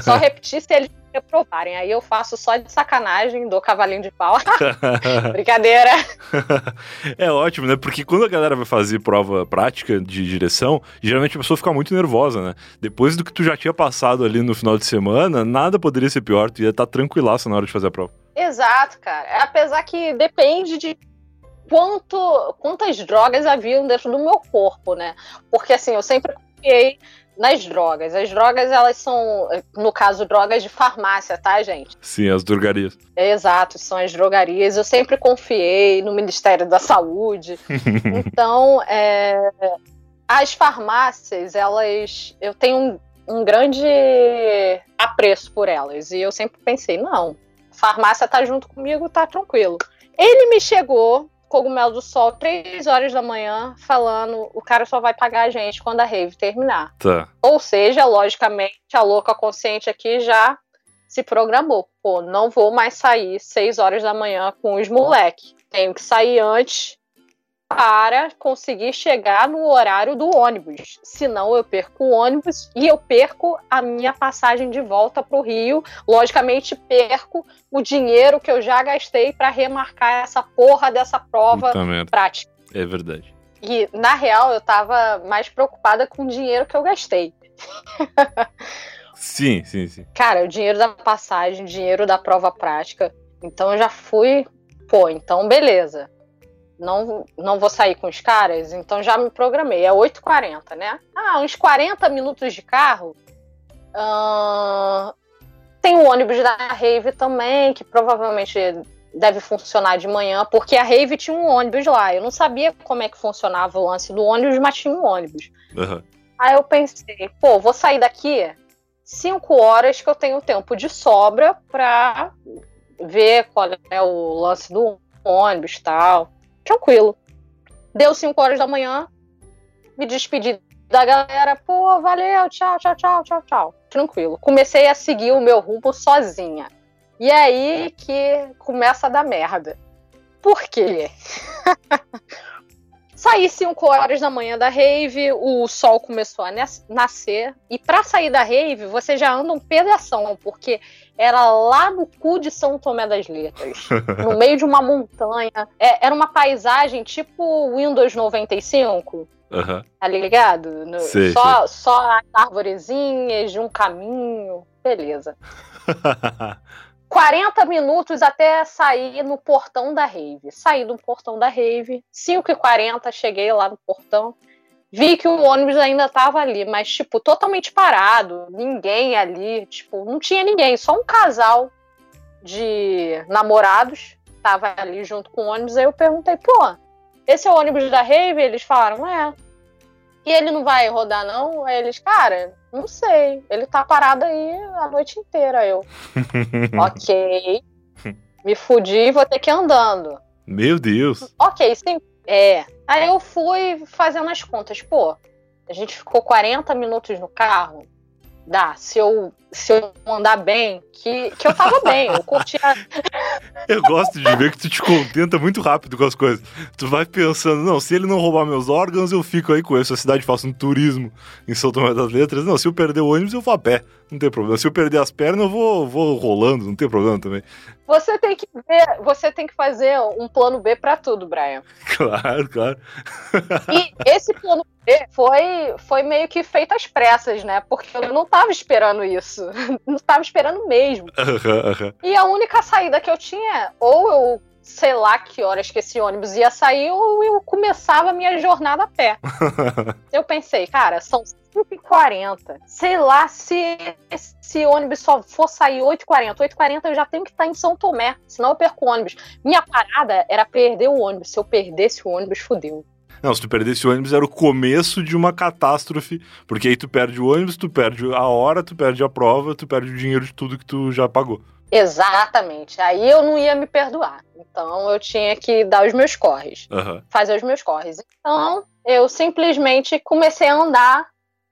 Só repetir se ele reprovarem. Aí eu faço só de sacanagem, dou cavalinho de pau. Brincadeira. É ótimo, né? Porque quando a galera vai fazer prova prática de direção, geralmente a pessoa fica muito nervosa, né? Depois do que tu já tinha passado ali no final de semana, nada poderia ser pior. Tu ia estar tá tranquilaço na hora de fazer a prova. Exato, cara. Apesar que depende de quanto, quantas drogas haviam dentro do meu corpo, né? Porque assim, eu sempre confiei nas drogas. As drogas, elas são, no caso, drogas de farmácia, tá, gente? Sim, as drogarias. Exato, são as drogarias. Eu sempre confiei no Ministério da Saúde. então, é, as farmácias, elas. Eu tenho um, um grande apreço por elas. E eu sempre pensei, não, farmácia tá junto comigo, tá tranquilo. Ele me chegou Cogumelo do Sol, três horas da manhã, falando o cara só vai pagar a gente quando a rave terminar. Tá. Ou seja, logicamente, a louca consciente aqui já se programou. Pô, não vou mais sair seis horas da manhã com os moleques. Tenho que sair antes para conseguir chegar no horário do ônibus. Senão eu perco o ônibus e eu perco a minha passagem de volta para o Rio. Logicamente, perco o dinheiro que eu já gastei para remarcar essa porra dessa prova prática. É verdade. E, na real, eu estava mais preocupada com o dinheiro que eu gastei. sim, sim, sim. Cara, o dinheiro da passagem, o dinheiro da prova prática. Então eu já fui, pô, então beleza não, não vou sair com os caras, então já me programei. É 8h40, né? Ah, uns 40 minutos de carro. Uh, tem o ônibus da Rave também, que provavelmente deve funcionar de manhã, porque a Rave tinha um ônibus lá. Eu não sabia como é que funcionava o lance do ônibus, mas tinha um ônibus. Uhum. Aí eu pensei, pô, vou sair daqui 5 horas que eu tenho tempo de sobra pra ver qual é o lance do ônibus e tal tranquilo. Deu 5 horas da manhã, me despedi da galera, pô, valeu, tchau, tchau, tchau, tchau, tchau. Tranquilo. Comecei a seguir o meu rumo sozinha. E aí que começa a dar merda. Por quê? Saí 5 horas da manhã da rave, o sol começou a nascer. E para sair da rave, você já anda um pedação, porque era lá no cu de São Tomé das Letras, no meio de uma montanha. É, era uma paisagem tipo Windows 95. Uhum. Tá ligado? No, sei, só, sei. só as arvorezinhas de um caminho. Beleza. 40 minutos até sair no portão da rave. Saí do portão da rave, 5h40, cheguei lá no portão. Vi que o ônibus ainda tava ali, mas, tipo, totalmente parado. Ninguém ali, tipo, não tinha ninguém. Só um casal de namorados tava ali junto com o ônibus. Aí eu perguntei, pô, esse é o ônibus da rave? Eles falaram, é. E ele não vai rodar, não? Aí eles, cara, não sei. Ele tá parado aí a noite inteira. Eu, ok. Me fudi e vou ter que ir andando. Meu Deus. Ok, sim. É. Aí eu fui fazendo as contas. Pô, a gente ficou 40 minutos no carro. Dá, se eu se eu andar bem, que, que eu tava bem, eu curtia. eu gosto de ver que tu te contenta muito rápido com as coisas. Tu vai pensando, não, se ele não roubar meus órgãos, eu fico aí com ele. Se a cidade faço um turismo em São Tomé das Letras, não, se eu perder o ônibus, eu vou a pé, não tem problema. Se eu perder as pernas, eu vou, vou rolando, não tem problema também. Você tem que ver, você tem que fazer um plano B para tudo, Brian. Claro, claro. E esse plano B foi, foi meio que feito às pressas, né? Porque eu não tava esperando isso. Não estava esperando mesmo. Uhum, uhum. E a única saída que eu tinha, ou eu sei lá que horas que esse ônibus ia sair, ou eu começava a minha jornada a pé. eu pensei, cara, são 5h40. Sei lá se esse ônibus só for sair 8h40. 8h40 eu já tenho que estar em São Tomé, senão eu perco o ônibus. Minha parada era perder o ônibus. Se eu perdesse o ônibus, fudeu. Não, se tu perdesse o ônibus era o começo de uma catástrofe, porque aí tu perde o ônibus, tu perde a hora, tu perde a prova, tu perde o dinheiro de tudo que tu já pagou. Exatamente. Aí eu não ia me perdoar. Então eu tinha que dar os meus corres. Uhum. Fazer os meus corres. Então eu simplesmente comecei a andar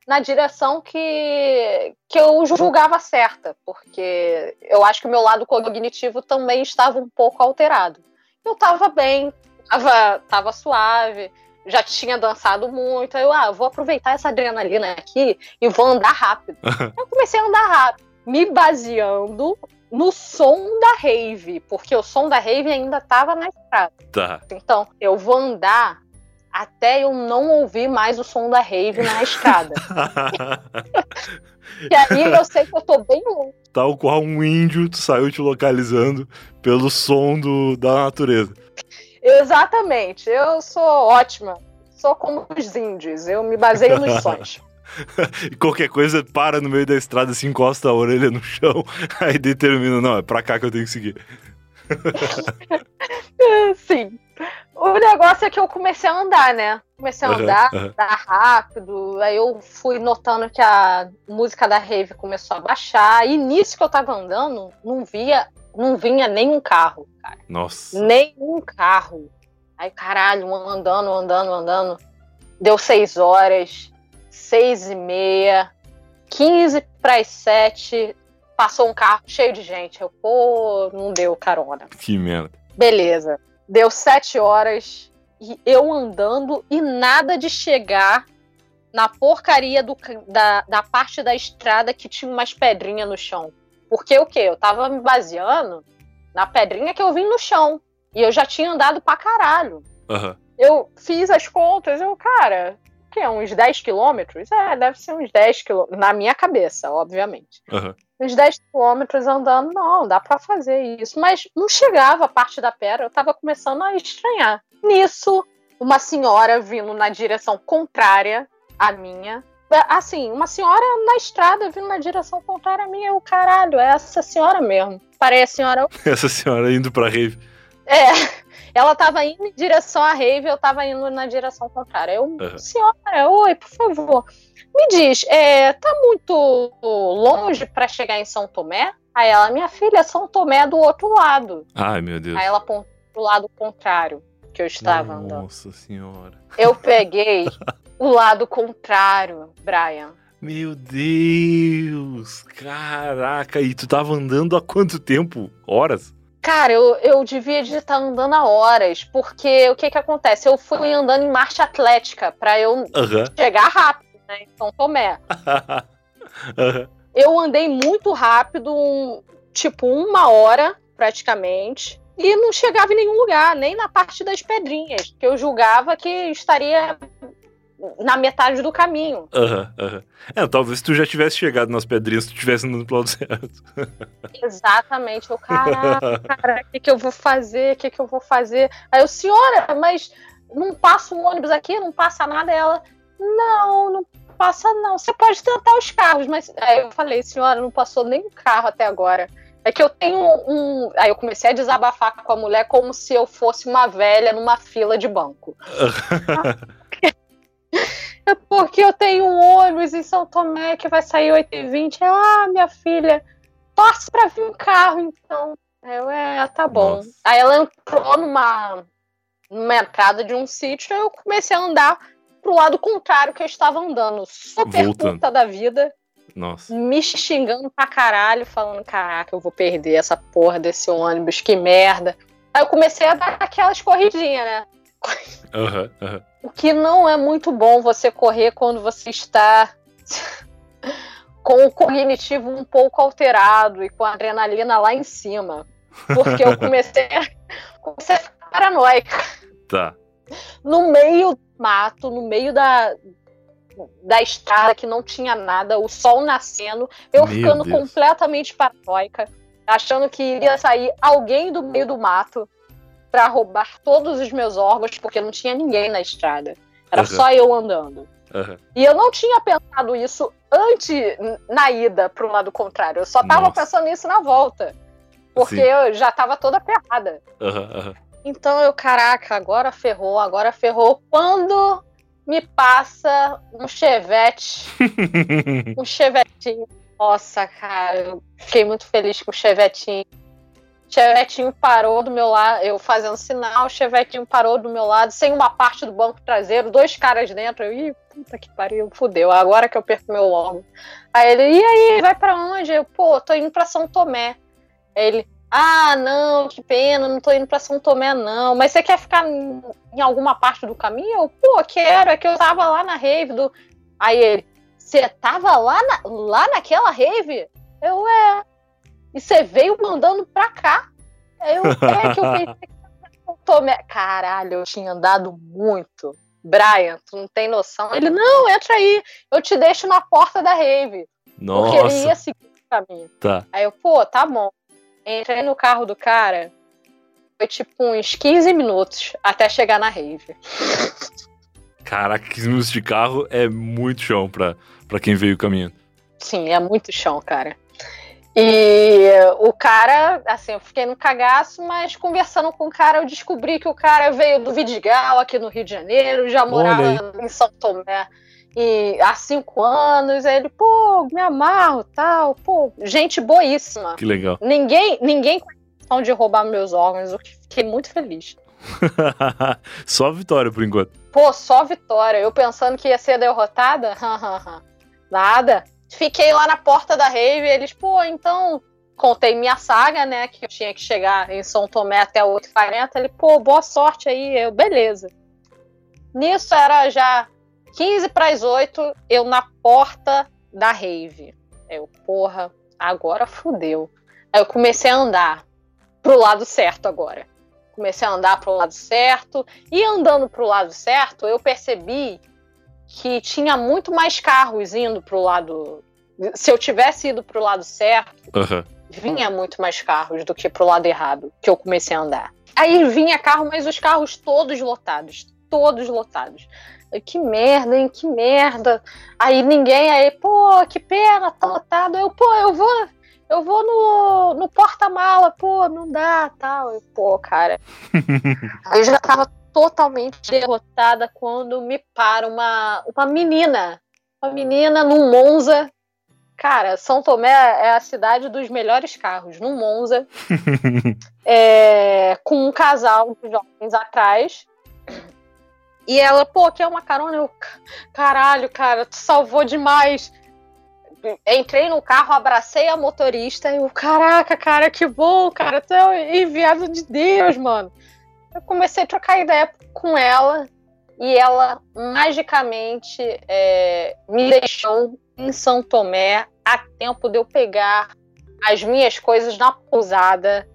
na direção que, que eu julgava certa, porque eu acho que o meu lado cognitivo também estava um pouco alterado. Eu estava bem, estava tava suave, já tinha dançado muito. Aí eu, ah, vou aproveitar essa adrenalina aqui e vou andar rápido. eu comecei a andar rápido, me baseando no som da rave, porque o som da rave ainda estava na estrada. Tá. Então, eu vou andar até eu não ouvir mais o som da rave na estrada. e aí eu sei que eu tô bem longe. Tal qual um índio, tu saiu te localizando pelo som do, da natureza. Exatamente. Eu sou ótima. Sou como os índios. Eu me baseio nos sons. e qualquer coisa para no meio da estrada, se encosta a orelha no chão, aí determina, não, é pra cá que eu tenho que seguir. Sim. O negócio é que eu comecei a andar, né? Comecei a andar, uhum, andar rápido. Aí eu fui notando que a música da rave começou a baixar. E nisso que eu tava andando, não via não vinha nenhum carro, cara. Nossa. Nenhum carro. Aí, caralho, andando, andando, andando. Deu seis horas, seis e meia, quinze para as sete. Passou um carro cheio de gente. Eu, pô, não deu carona. Que merda. Beleza. Deu sete horas e eu andando e nada de chegar na porcaria do, da, da parte da estrada que tinha umas pedrinhas no chão. Porque o quê? Eu tava me baseando na pedrinha que eu vi no chão. E eu já tinha andado pra caralho. Uhum. Eu fiz as contas, eu, cara, que é uns 10 quilômetros? É, deve ser uns 10 quilômetros. Na minha cabeça, obviamente. Uhum. Uns 10 quilômetros andando, não, dá para fazer isso. Mas não chegava a parte da pedra, eu tava começando a estranhar. Nisso, uma senhora vindo na direção contrária à minha, é, assim, uma senhora na estrada vindo na direção contrária a mim, eu, caralho, é essa senhora mesmo. Parece a senhora. Essa senhora indo pra rave. É, ela tava indo em direção à rave, eu tava indo na direção contrária. Eu, uhum. senhora, oi, por favor. Me diz, é, tá muito longe para chegar em São Tomé? Aí ela, minha filha, São Tomé é do outro lado. Ai, meu Deus. Aí ela apontou pro lado contrário que eu estava Nossa andando. Nossa senhora. Eu peguei o lado contrário, Brian. Meu Deus! Caraca, e tu tava andando há quanto tempo? Horas? Cara, eu, eu devia de estar andando há horas, porque o que que acontece? Eu fui andando em marcha atlética para eu Uhum. chegar rápido, né, em São Tomé. Uhum. Eu andei muito rápido, um- tipo uma hora praticamente, e não chegava em nenhum lugar, nem na parte das pedrinhas, que eu julgava que estaria na metade do caminho. Aham, aham. É, talvez tu já tivesse chegado nas pedrinhas tu tivesse andando pro lado certo. Exatamente. Eu, caraca, cara, o que, que eu vou fazer? O que, que eu vou fazer? Aí eu, senhora, mas não passa um ônibus aqui? Não passa nada? Ela, não, não passa não. Você pode tentar os carros, mas. Aí eu falei, senhora, não passou nenhum carro até agora. É que eu tenho um. Aí eu comecei a desabafar com a mulher como se eu fosse uma velha numa fila de banco. É porque eu tenho um ônibus em São Tomé que vai sair 8h20. Ela, ah, minha filha, torce pra vir um carro, então. Eu, é, tá bom. Nossa. Aí ela entrou numa, numa entrada de um sítio e eu comecei a andar pro lado contrário que eu estava andando. Super Voltando. puta da vida, Nossa. me xingando pra caralho, falando: caraca, eu vou perder essa porra desse ônibus, que merda. Aí eu comecei a dar aquelas corridinhas, né? Aham, aham. O que não é muito bom você correr quando você está com o cognitivo um pouco alterado e com a adrenalina lá em cima. Porque eu comecei a, comecei a ficar paranoica. Tá. No meio do mato, no meio da, da estrada que não tinha nada, o sol nascendo, eu Meu ficando Deus. completamente paranoica, achando que iria sair alguém do meio do mato pra roubar todos os meus órgãos, porque não tinha ninguém na estrada. Era Uhum. só eu andando. Aham. E eu não tinha pensado isso antes, na ida pro lado contrário. Eu só tava Nossa. pensando nisso na volta. Porque Sim. eu já tava toda ferrada. Aham. Então eu, caraca, agora ferrou, agora ferrou. Quando me passa um chevette, um chevetinho. Nossa, cara, eu fiquei muito feliz com o chevetinho. Chevetinho parou do meu lado, eu fazendo sinal, o chevetinho parou do meu lado, sem uma parte do banco traseiro, dois caras dentro. Eu, ih, puta que pariu, fudeu, agora que eu perco meu órgão. Aí ele, e aí, vai pra onde? Eu, pô, tô indo pra São Tomé. Aí ele, ah, não, que pena, não tô indo pra São Tomé, não. Mas você quer ficar em, em alguma parte do caminho? Eu, pô, quero, é que eu tava lá na rave do. Aí ele, você tava lá, na, lá naquela rave? Eu, é. E você veio mandando pra cá? Eu, é que eu pensei Tomé. Caralho, eu tinha andado muito. Brian, tu não tem noção? Ele, não, entra aí, eu te deixo na porta da rave. Porque ele ia Nossa. seguir o caminho. Tá. Aí eu, pô, tá bom. Entrei no carro do cara. Foi tipo uns 15 minutos até chegar na rave. Caraca, 15 minutos de carro é muito chão pra, pra quem veio caminhando. Sim, é muito chão, cara. E o cara, assim, eu fiquei no cagaço, mas conversando com o cara, eu descobri que o cara veio do Vidigal, aqui no Rio de Janeiro, já morava em São Tomé e há cinco anos. Aí ele, pô, me amarro tal, pô, gente boíssima. Que legal. Ninguém, ninguém com intenção de roubar meus órgãos, eu fiquei muito feliz. Só vitória por enquanto. Pô, só vitória. Eu pensando que ia ser derrotada? Nada. Fiquei lá na porta da rave eles, pô, então. Contei minha saga, né? Que eu tinha que chegar em São Tomé até 8h40. Ele, pô, boa sorte aí. Eu, beleza. Nisso era já 15 para as 8, eu na porta da rave. Eu, porra, agora fudeu. Aí eu comecei a andar pro lado certo agora. Comecei a andar pro lado certo. E andando pro lado certo, eu percebi que tinha muito mais carros indo pro lado. Se eu tivesse ido pro lado certo, Aham. vinha muito mais carros do que pro lado errado, que eu comecei a andar. Aí vinha carro, mas os carros todos lotados. Todos lotados. Que merda, hein? Que merda. Aí ninguém aí, pô, que pena, tá lotado. Eu, pô, eu vou. Eu vou no, no porta-mala, pô, não dá, tal. Eu, pô, cara. Aí já tava totalmente derrotada quando me para uma, uma menina. Uma menina num Monza. Cara, São Tomé é a cidade dos melhores carros. Num Monza. é, com um casal de jovens atrás. E ela, pô, quer uma carona? Eu, caralho, cara, tu salvou demais. entrei no carro, abracei a motorista e eu, caraca, cara, que bom, cara, tu é enviado de Deus, mano. Eu comecei a trocar ideia com ela e ela magicamente é, me deixou em São Tomé a tempo de eu pegar as minhas coisas na pousada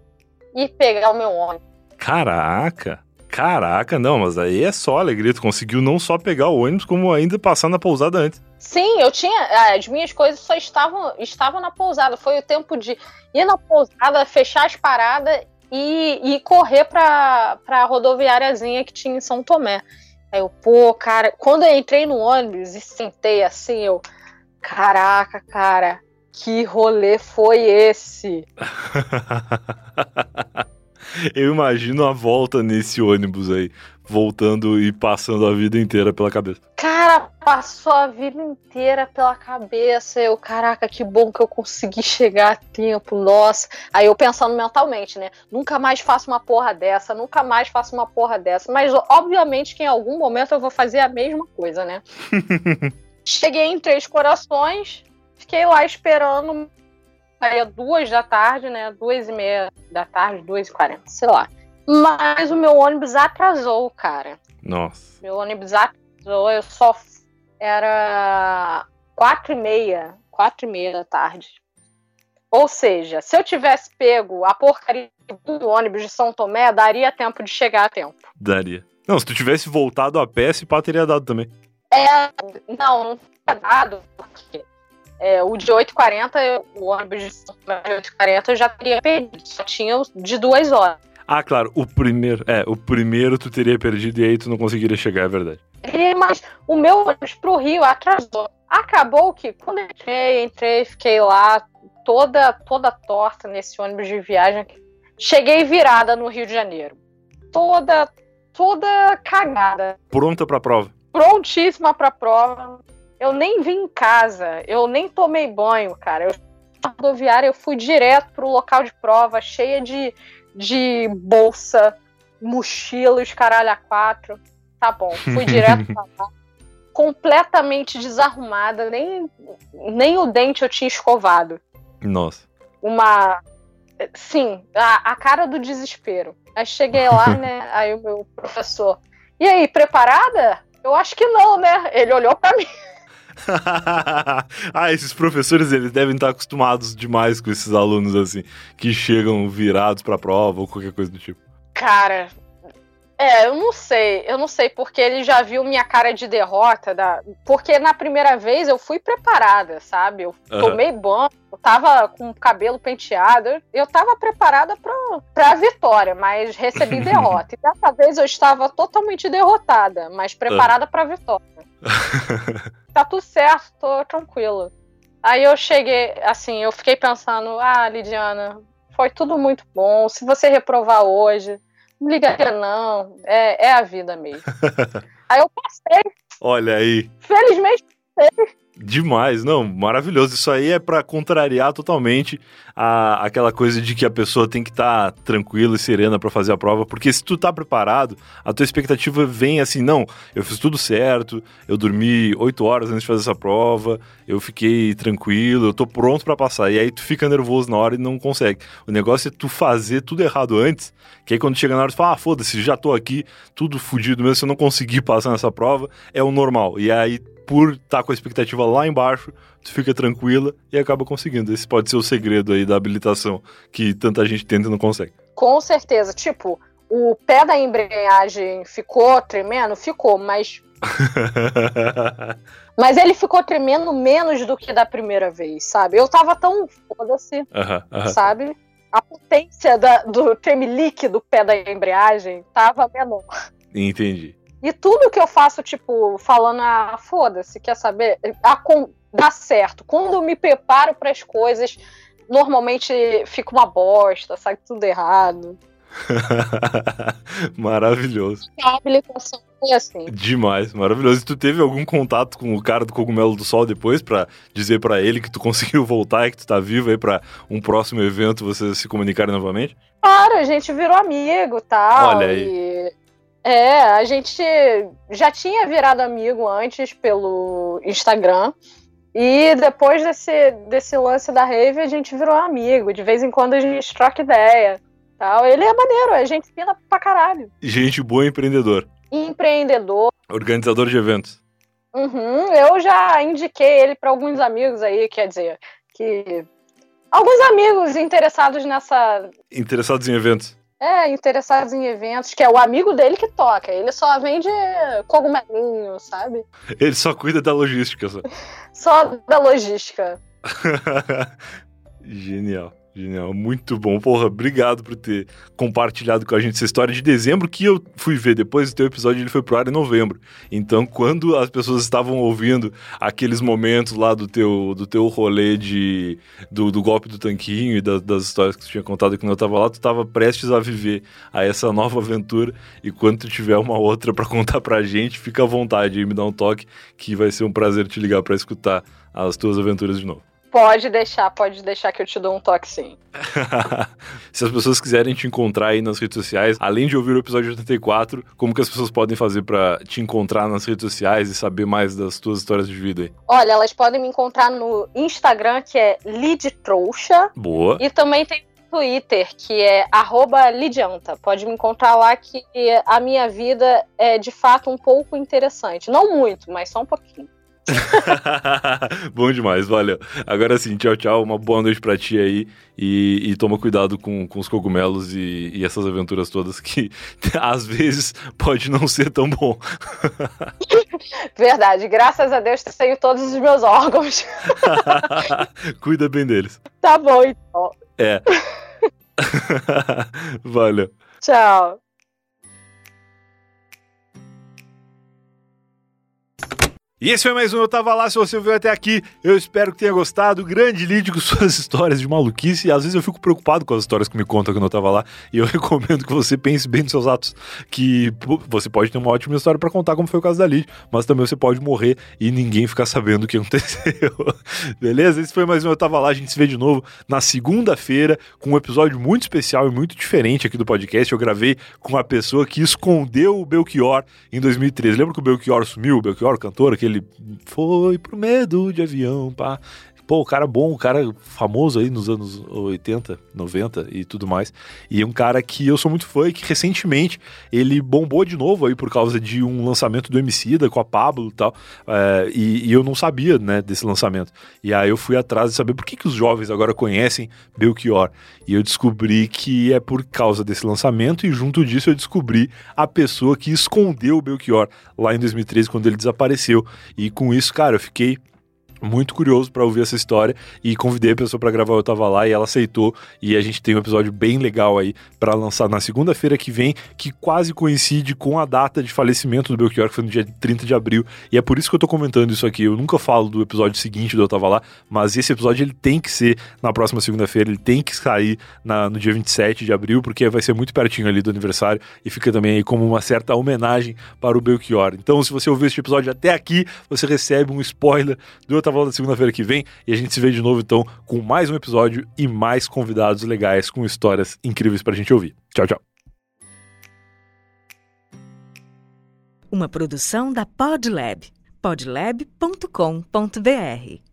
e pegar o meu ônibus. Caraca! Caraca, não, mas aí é só alegria. Tu conseguiu não só pegar o ônibus, como ainda passar na pousada antes. Sim, eu tinha. As minhas coisas só estavam, estavam na pousada. Foi o tempo de ir na pousada, fechar as paradas e, e correr pra, pra rodoviáriazinha que tinha em São Tomé. Aí eu, pô, cara, quando eu entrei no ônibus e sentei assim, eu. Caraca, cara, que rolê foi esse? Eu imagino a volta nesse ônibus aí, voltando e passando a vida inteira pela cabeça. Cara, passou a vida inteira pela cabeça. Eu, caraca, que bom que eu consegui chegar a tempo, nossa. Aí eu pensando mentalmente, né? Nunca mais faço uma porra dessa, nunca mais faço uma porra dessa. Mas obviamente que em algum momento eu vou fazer a mesma coisa, né? Cheguei em Três Corações, fiquei lá esperando saía duas da tarde, né? Duas e meia da tarde, duas e quarenta, sei lá. Mas o meu ônibus atrasou, cara. Nossa. Meu ônibus atrasou, eu só era quatro e meia, quatro e meia da tarde. Ou seja, se eu tivesse pego a porcaria do ônibus de São Tomé, daria tempo de chegar a tempo. Daria. Não, se tu tivesse voltado a pé, esse pá teria dado também. É, não, não teria dado, porque é, o de 8h40, o ônibus de 8h40 eu já teria perdido, só tinha de duas horas. Ah, claro, o primeiro, é, o primeiro tu teria perdido e aí tu não conseguiria chegar, é verdade. É, mas o meu ônibus pro Rio atrasou. Acabou que quando eu entrei, entrei, fiquei lá toda toda torta nesse ônibus de viagem. Cheguei virada no Rio de Janeiro. Toda toda cagada. Pronta pra prova. Prontíssima pra prova. Eu nem vim em casa, eu nem tomei banho, cara. Eu rodoviária, eu fui direto pro local de prova, cheia de, de bolsa, mochila, os caralho a quatro. Tá bom, fui direto pra lá. Completamente desarrumada, nem, nem o dente eu tinha escovado. Nossa. Uma. Sim, a, a cara do desespero. Aí cheguei lá, né? Aí o meu professor. E aí, preparada? Eu acho que não, né? Ele olhou para mim. ah, esses professores eles devem estar acostumados demais com esses alunos assim, que chegam virados para prova ou qualquer coisa do tipo. Cara, é, eu não sei, eu não sei porque ele já viu minha cara de derrota, da... porque na primeira vez eu fui preparada, sabe? Eu uhum. tomei banho, eu tava com o cabelo penteado, eu tava preparada pra, pra vitória, mas recebi derrota. E dessa vez eu estava totalmente derrotada, mas preparada uhum. pra vitória. tá tudo certo, tô tranquilo. Aí eu cheguei, assim, eu fiquei pensando, ah, Lidiana, foi tudo muito bom. Se você reprovar hoje, não ligaria não. É, é a vida mesmo. aí eu passei. Olha aí. Felizmente passei. Demais, não, maravilhoso. Isso aí é para contrariar totalmente a, aquela coisa de que a pessoa tem que estar tá tranquila e serena para fazer a prova, porque se tu tá preparado, a tua expectativa vem assim, não, eu fiz tudo certo, eu dormi oito horas antes de fazer essa prova, eu fiquei tranquilo, eu tô pronto para passar. E aí tu fica nervoso na hora e não consegue. O negócio é tu fazer tudo errado antes, que aí quando chega na hora tu fala, ah, foda-se, já tô aqui, tudo fudido mesmo, se eu não conseguir passar nessa prova, é o normal. E aí por estar tá com a expectativa lá embaixo, tu fica tranquila e acaba conseguindo. Esse pode ser o segredo aí da habilitação que tanta gente tenta e não consegue. Com certeza. Tipo, o pé da embreagem ficou tremendo? Ficou, mas. mas ele ficou tremendo menos do que da primeira vez, sabe? Eu tava tão foda-se, uh -huh, uh -huh. sabe? A potência da, do tremelique do pé da embreagem tava menor. Entendi. E tudo que eu faço, tipo, falando, ah, foda-se, quer saber? Ah, com, dá certo. Quando eu me preparo para as coisas, normalmente fica uma bosta, sai tudo errado. maravilhoso. A habilitação foi assim. Demais, maravilhoso. E tu teve algum contato com o cara do Cogumelo do Sol depois para dizer para ele que tu conseguiu voltar e que tu tá vivo aí para um próximo evento vocês se comunicarem novamente? Claro, a gente virou amigo tal. Olha aí. E é, a gente já tinha virado amigo antes pelo Instagram. E depois desse, desse lance da rave, a gente virou amigo. De vez em quando a gente troca ideia. Tal. Ele é maneiro, a gente pina pra caralho. Gente boa empreendedor. Empreendedor. Organizador de eventos. Uhum, eu já indiquei ele para alguns amigos aí, quer dizer, que. Alguns amigos interessados nessa. Interessados em eventos. É, interessados em eventos, que é o amigo dele que toca. Ele só vende cogumelinho, sabe? Ele só cuida da logística. Só, só da logística. Genial. Genial, muito bom. Porra, obrigado por ter compartilhado com a gente essa história de dezembro que eu fui ver depois do teu episódio, ele foi pro ar em novembro. Então, quando as pessoas estavam ouvindo aqueles momentos lá do teu, do teu rolê de, do, do golpe do tanquinho e da, das histórias que tu tinha contado quando eu tava lá, tu tava prestes a viver a essa nova aventura. E quando tu tiver uma outra para contar pra gente, fica à vontade e me dá um toque, que vai ser um prazer te ligar para escutar as tuas aventuras de novo. Pode deixar, pode deixar que eu te dou um toque sim. Se as pessoas quiserem te encontrar aí nas redes sociais, além de ouvir o episódio 84, como que as pessoas podem fazer para te encontrar nas redes sociais e saber mais das tuas histórias de vida aí? Olha, elas podem me encontrar no Instagram, que é Lidtrouxa. Boa. E também tem Twitter, que é Lidianta. Pode me encontrar lá que a minha vida é de fato um pouco interessante. Não muito, mas só um pouquinho. Bom demais, valeu. Agora sim, tchau, tchau. Uma boa noite pra ti aí. E, e toma cuidado com, com os cogumelos e, e, essas aventuras todas que às vezes pode não ser tão bom. Verdade, graças a Deus tenho todos os meus órgãos. Cuida bem deles. Tá bom, então. É. Valeu. Tchau. E esse foi mais um Eu Tava Lá. Se você viu até aqui, eu espero que tenha gostado. Grande Lid com suas histórias de maluquice. E às vezes eu fico preocupado com as histórias que me contam quando eu tava lá. E eu recomendo que você pense bem nos seus atos. Que você pode ter uma ótima história para contar, como foi o caso da Lid. Mas também você pode morrer e ninguém ficar sabendo o que aconteceu. Beleza? Esse foi mais um Eu Tava Lá. A gente se vê de novo na segunda-feira com um episódio muito especial e muito diferente aqui do podcast. Eu gravei com a pessoa que escondeu o Belchior em 2013. Lembra que o Belchior sumiu? O Belchior, o cantor, aquele ele foi pro medo de avião, pá. Pô, o cara bom, o cara famoso aí nos anos 80, 90 e tudo mais. E um cara que eu sou muito fã e que recentemente ele bombou de novo aí por causa de um lançamento do Emicida com a Pablo e tal. É, e, e, eu não sabia, né, desse lançamento. E aí eu fui atrás de saber por que, que os jovens agora conhecem Belchior. E eu descobri que é por causa desse lançamento e junto disso eu descobri a pessoa que escondeu o Belchior lá em 2013 quando ele desapareceu. E com isso, cara, eu fiquei muito curioso para ouvir essa história e convidei a pessoa para gravar, eu tava lá e ela aceitou e a gente tem um episódio bem legal aí para lançar na segunda-feira que vem, que quase coincide com a data de falecimento do Belchior, que foi no dia 30 de abril, e é por isso que eu tô comentando isso aqui. Eu nunca falo do episódio seguinte do eu tava lá, mas esse episódio ele tem que ser na próxima segunda-feira, ele tem que sair na, no dia 27 de abril, porque vai ser muito pertinho ali do aniversário e fica também aí como uma certa homenagem para o Belchior. Então, se você ouviu este episódio até aqui, você recebe um spoiler do eu tava volta segunda-feira que vem e a gente se vê de novo então com mais um episódio e mais convidados legais com histórias incríveis pra gente ouvir. Tchau, tchau. Uma produção da Podlab, podlab.com.br.